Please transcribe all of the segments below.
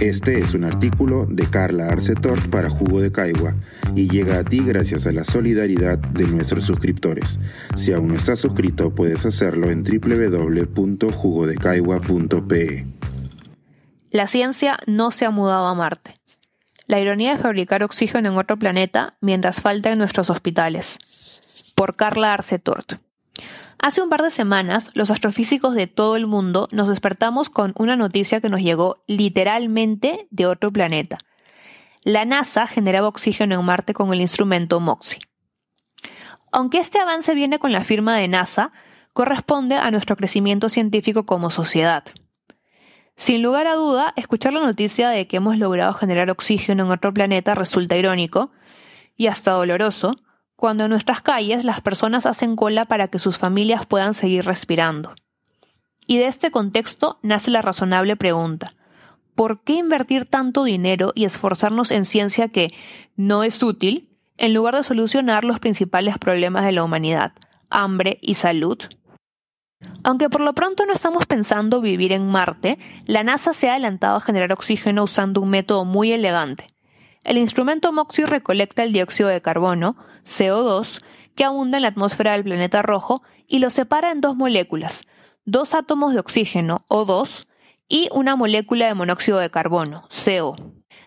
Este es un artículo de Carla Arcetort para Jugo de Caigua y llega a ti gracias a la solidaridad de nuestros suscriptores. Si aún no estás suscrito, puedes hacerlo en www.jugodecaigua.pe. La ciencia no se ha mudado a Marte. La ironía de fabricar oxígeno en otro planeta mientras falta en nuestros hospitales. Por Carla Arcetort. Hace un par de semanas, los astrofísicos de todo el mundo nos despertamos con una noticia que nos llegó literalmente de otro planeta. La NASA generaba oxígeno en Marte con el instrumento MOXIE. Aunque este avance viene con la firma de NASA, corresponde a nuestro crecimiento científico como sociedad. Sin lugar a duda, escuchar la noticia de que hemos logrado generar oxígeno en otro planeta resulta irónico y hasta doloroso, cuando en nuestras calles las personas hacen cola para que sus familias puedan seguir respirando. Y de este contexto nace la razonable pregunta, ¿por qué invertir tanto dinero y esforzarnos en ciencia que no es útil en lugar de solucionar los principales problemas de la humanidad, hambre y salud? Aunque por lo pronto no estamos pensando vivir en Marte, la NASA se ha adelantado a generar oxígeno usando un método muy elegante. El instrumento MOXIE recolecta el dióxido de carbono, CO2, que abunda en la atmósfera del planeta rojo y lo separa en dos moléculas, dos átomos de oxígeno, O2, y una molécula de monóxido de carbono, CO.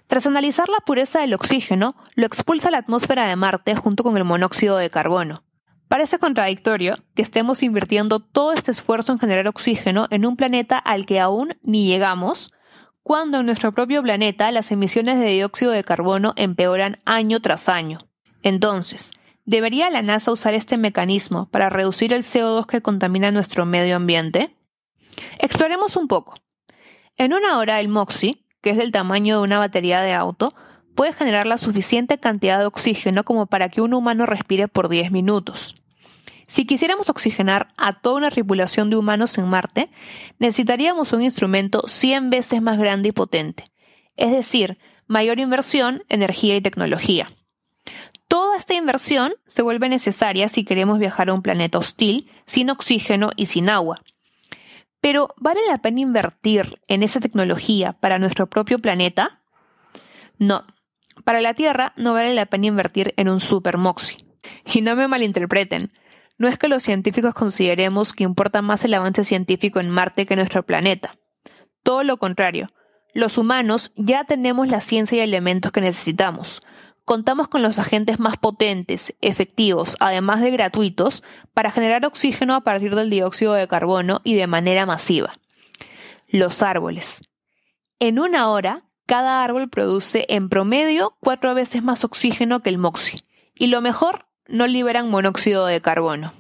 Tras analizar la pureza del oxígeno, lo expulsa a la atmósfera de Marte junto con el monóxido de carbono. Parece contradictorio que estemos invirtiendo todo este esfuerzo en generar oxígeno en un planeta al que aún ni llegamos, cuando en nuestro propio planeta las emisiones de dióxido de carbono empeoran año tras año. Entonces, ¿debería la NASA usar este mecanismo para reducir el CO2 que contamina nuestro medio ambiente? Exploremos un poco. En una hora el MOXIE, que es del tamaño de una batería de auto, puede generar la suficiente cantidad de oxígeno como para que un humano respire por 10 minutos. Si quisiéramos oxigenar a toda una tripulación de humanos en Marte, necesitaríamos un instrumento 100 veces más grande y potente, es decir, mayor inversión, energía y tecnología. Toda esta inversión se vuelve necesaria si queremos viajar a un planeta hostil, sin oxígeno y sin agua. Pero ¿vale la pena invertir en esa tecnología para nuestro propio planeta? No. Para la Tierra no vale la pena invertir en un super MOXIE. Y no me malinterpreten, no es que los científicos consideremos que importa más el avance científico en Marte que en nuestro planeta. Todo lo contrario, los humanos ya tenemos la ciencia y elementos que necesitamos. Contamos con los agentes más potentes, efectivos, además de gratuitos, para generar oxígeno a partir del dióxido de carbono y de manera masiva. Los árboles. En una hora, cada árbol produce en promedio cuatro veces más oxígeno que el MOXIE. Y lo mejor, no liberan monóxido de carbono.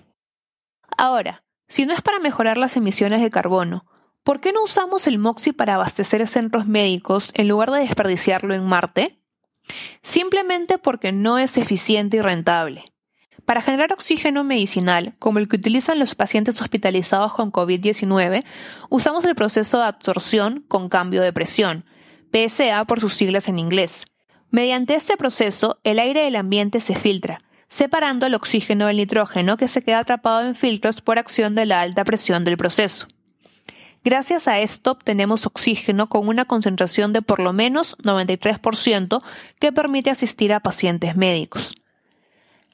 Ahora, si no es para mejorar las emisiones de carbono, ¿por qué no usamos el MOXIE para abastecer centros médicos en lugar de desperdiciarlo en Marte? Simplemente porque no es eficiente y rentable. Para generar oxígeno medicinal, como el que utilizan los pacientes hospitalizados con COVID-19, usamos el proceso de absorción con cambio de presión, PSA por sus siglas en inglés. Mediante este proceso, el aire del ambiente se filtra, separando el oxígeno del nitrógeno que se queda atrapado en filtros por acción de la alta presión del proceso. Gracias a esto obtenemos oxígeno con una concentración de por lo menos 93% que permite asistir a pacientes médicos.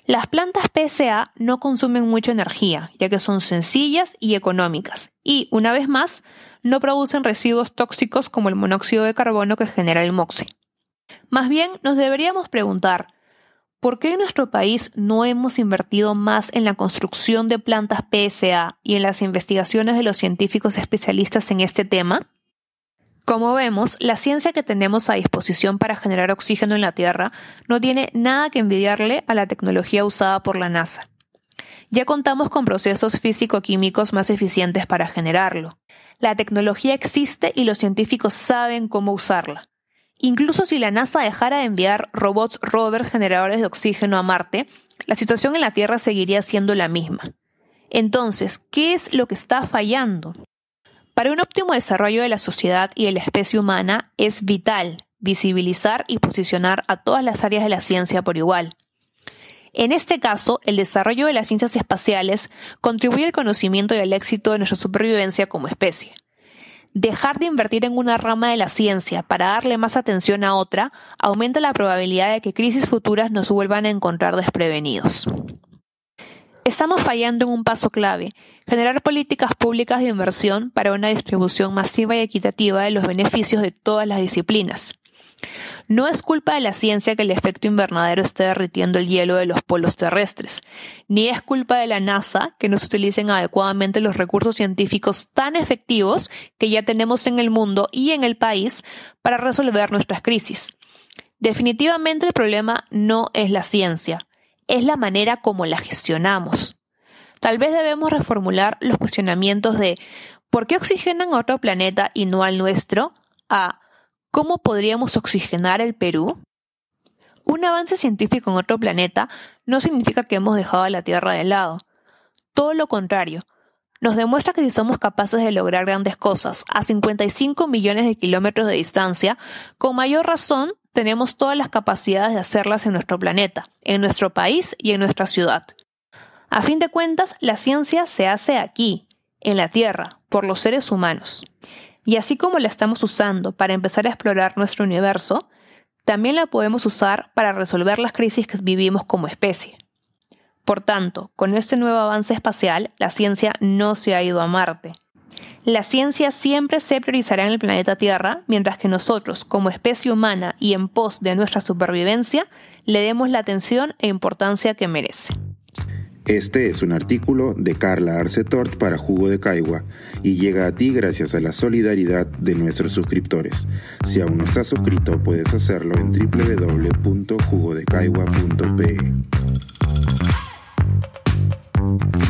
Las plantas PSA no consumen mucha energía, ya que son sencillas y económicas, y, una vez más, no producen residuos tóxicos como el monóxido de carbono que genera el MOXIE. Más bien, nos deberíamos preguntar, ¿Por qué en nuestro país no hemos invertido más en la construcción de plantas PSA y en las investigaciones de los científicos especialistas en este tema? Como vemos, la ciencia que tenemos a disposición para generar oxígeno en la Tierra no tiene nada que envidiarle a la tecnología usada por la NASA. Ya contamos con procesos físico-químicos más eficientes para generarlo. La tecnología existe y los científicos saben cómo usarla. Incluso si la NASA dejara de enviar robots rovers generadores de oxígeno a Marte, la situación en la Tierra seguiría siendo la misma. Entonces, ¿qué es lo que está fallando? Para un óptimo desarrollo de la sociedad y de la especie humana es vital visibilizar y posicionar a todas las áreas de la ciencia por igual. En este caso, el desarrollo de las ciencias espaciales contribuye al conocimiento y al éxito de nuestra supervivencia como especie. Dejar de invertir en una rama de la ciencia para darle más atención a otra aumenta la probabilidad de que crisis futuras nos vuelvan a encontrar desprevenidos. Estamos fallando en un paso clave, generar políticas públicas de inversión para una distribución masiva y equitativa de los beneficios de todas las disciplinas. No es culpa de la ciencia que el efecto invernadero esté derritiendo el hielo de los polos terrestres, ni es culpa de la NASA que no se utilicen adecuadamente los recursos científicos tan efectivos que ya tenemos en el mundo y en el país para resolver nuestras crisis. Definitivamente el problema no es la ciencia, es la manera como la gestionamos. Tal vez debemos reformular los cuestionamientos de ¿por qué oxigenan a otro planeta y no al nuestro? a ¿Cómo podríamos oxigenar el Perú? Un avance científico en otro planeta no significa que hemos dejado a la Tierra de lado. Todo lo contrario, nos demuestra que si somos capaces de lograr grandes cosas a 55 millones de kilómetros de distancia, con mayor razón tenemos todas las capacidades de hacerlas en nuestro planeta, en nuestro país y en nuestra ciudad. A fin de cuentas, la ciencia se hace aquí, en la Tierra, por los seres humanos. Y así como la estamos usando para empezar a explorar nuestro universo, también la podemos usar para resolver las crisis que vivimos como especie. Por tanto, con este nuevo avance espacial, la ciencia no se ha ido a Marte. La ciencia siempre se priorizará en el planeta Tierra, mientras que nosotros, como especie humana y en pos de nuestra supervivencia, le demos la atención e importancia que merece. Este es un artículo de Carla Arcetort para Jugo de Caigua y llega a ti gracias a la solidaridad de nuestros suscriptores. Si aún no estás suscrito, puedes hacerlo en www.jugodecaigua.pe.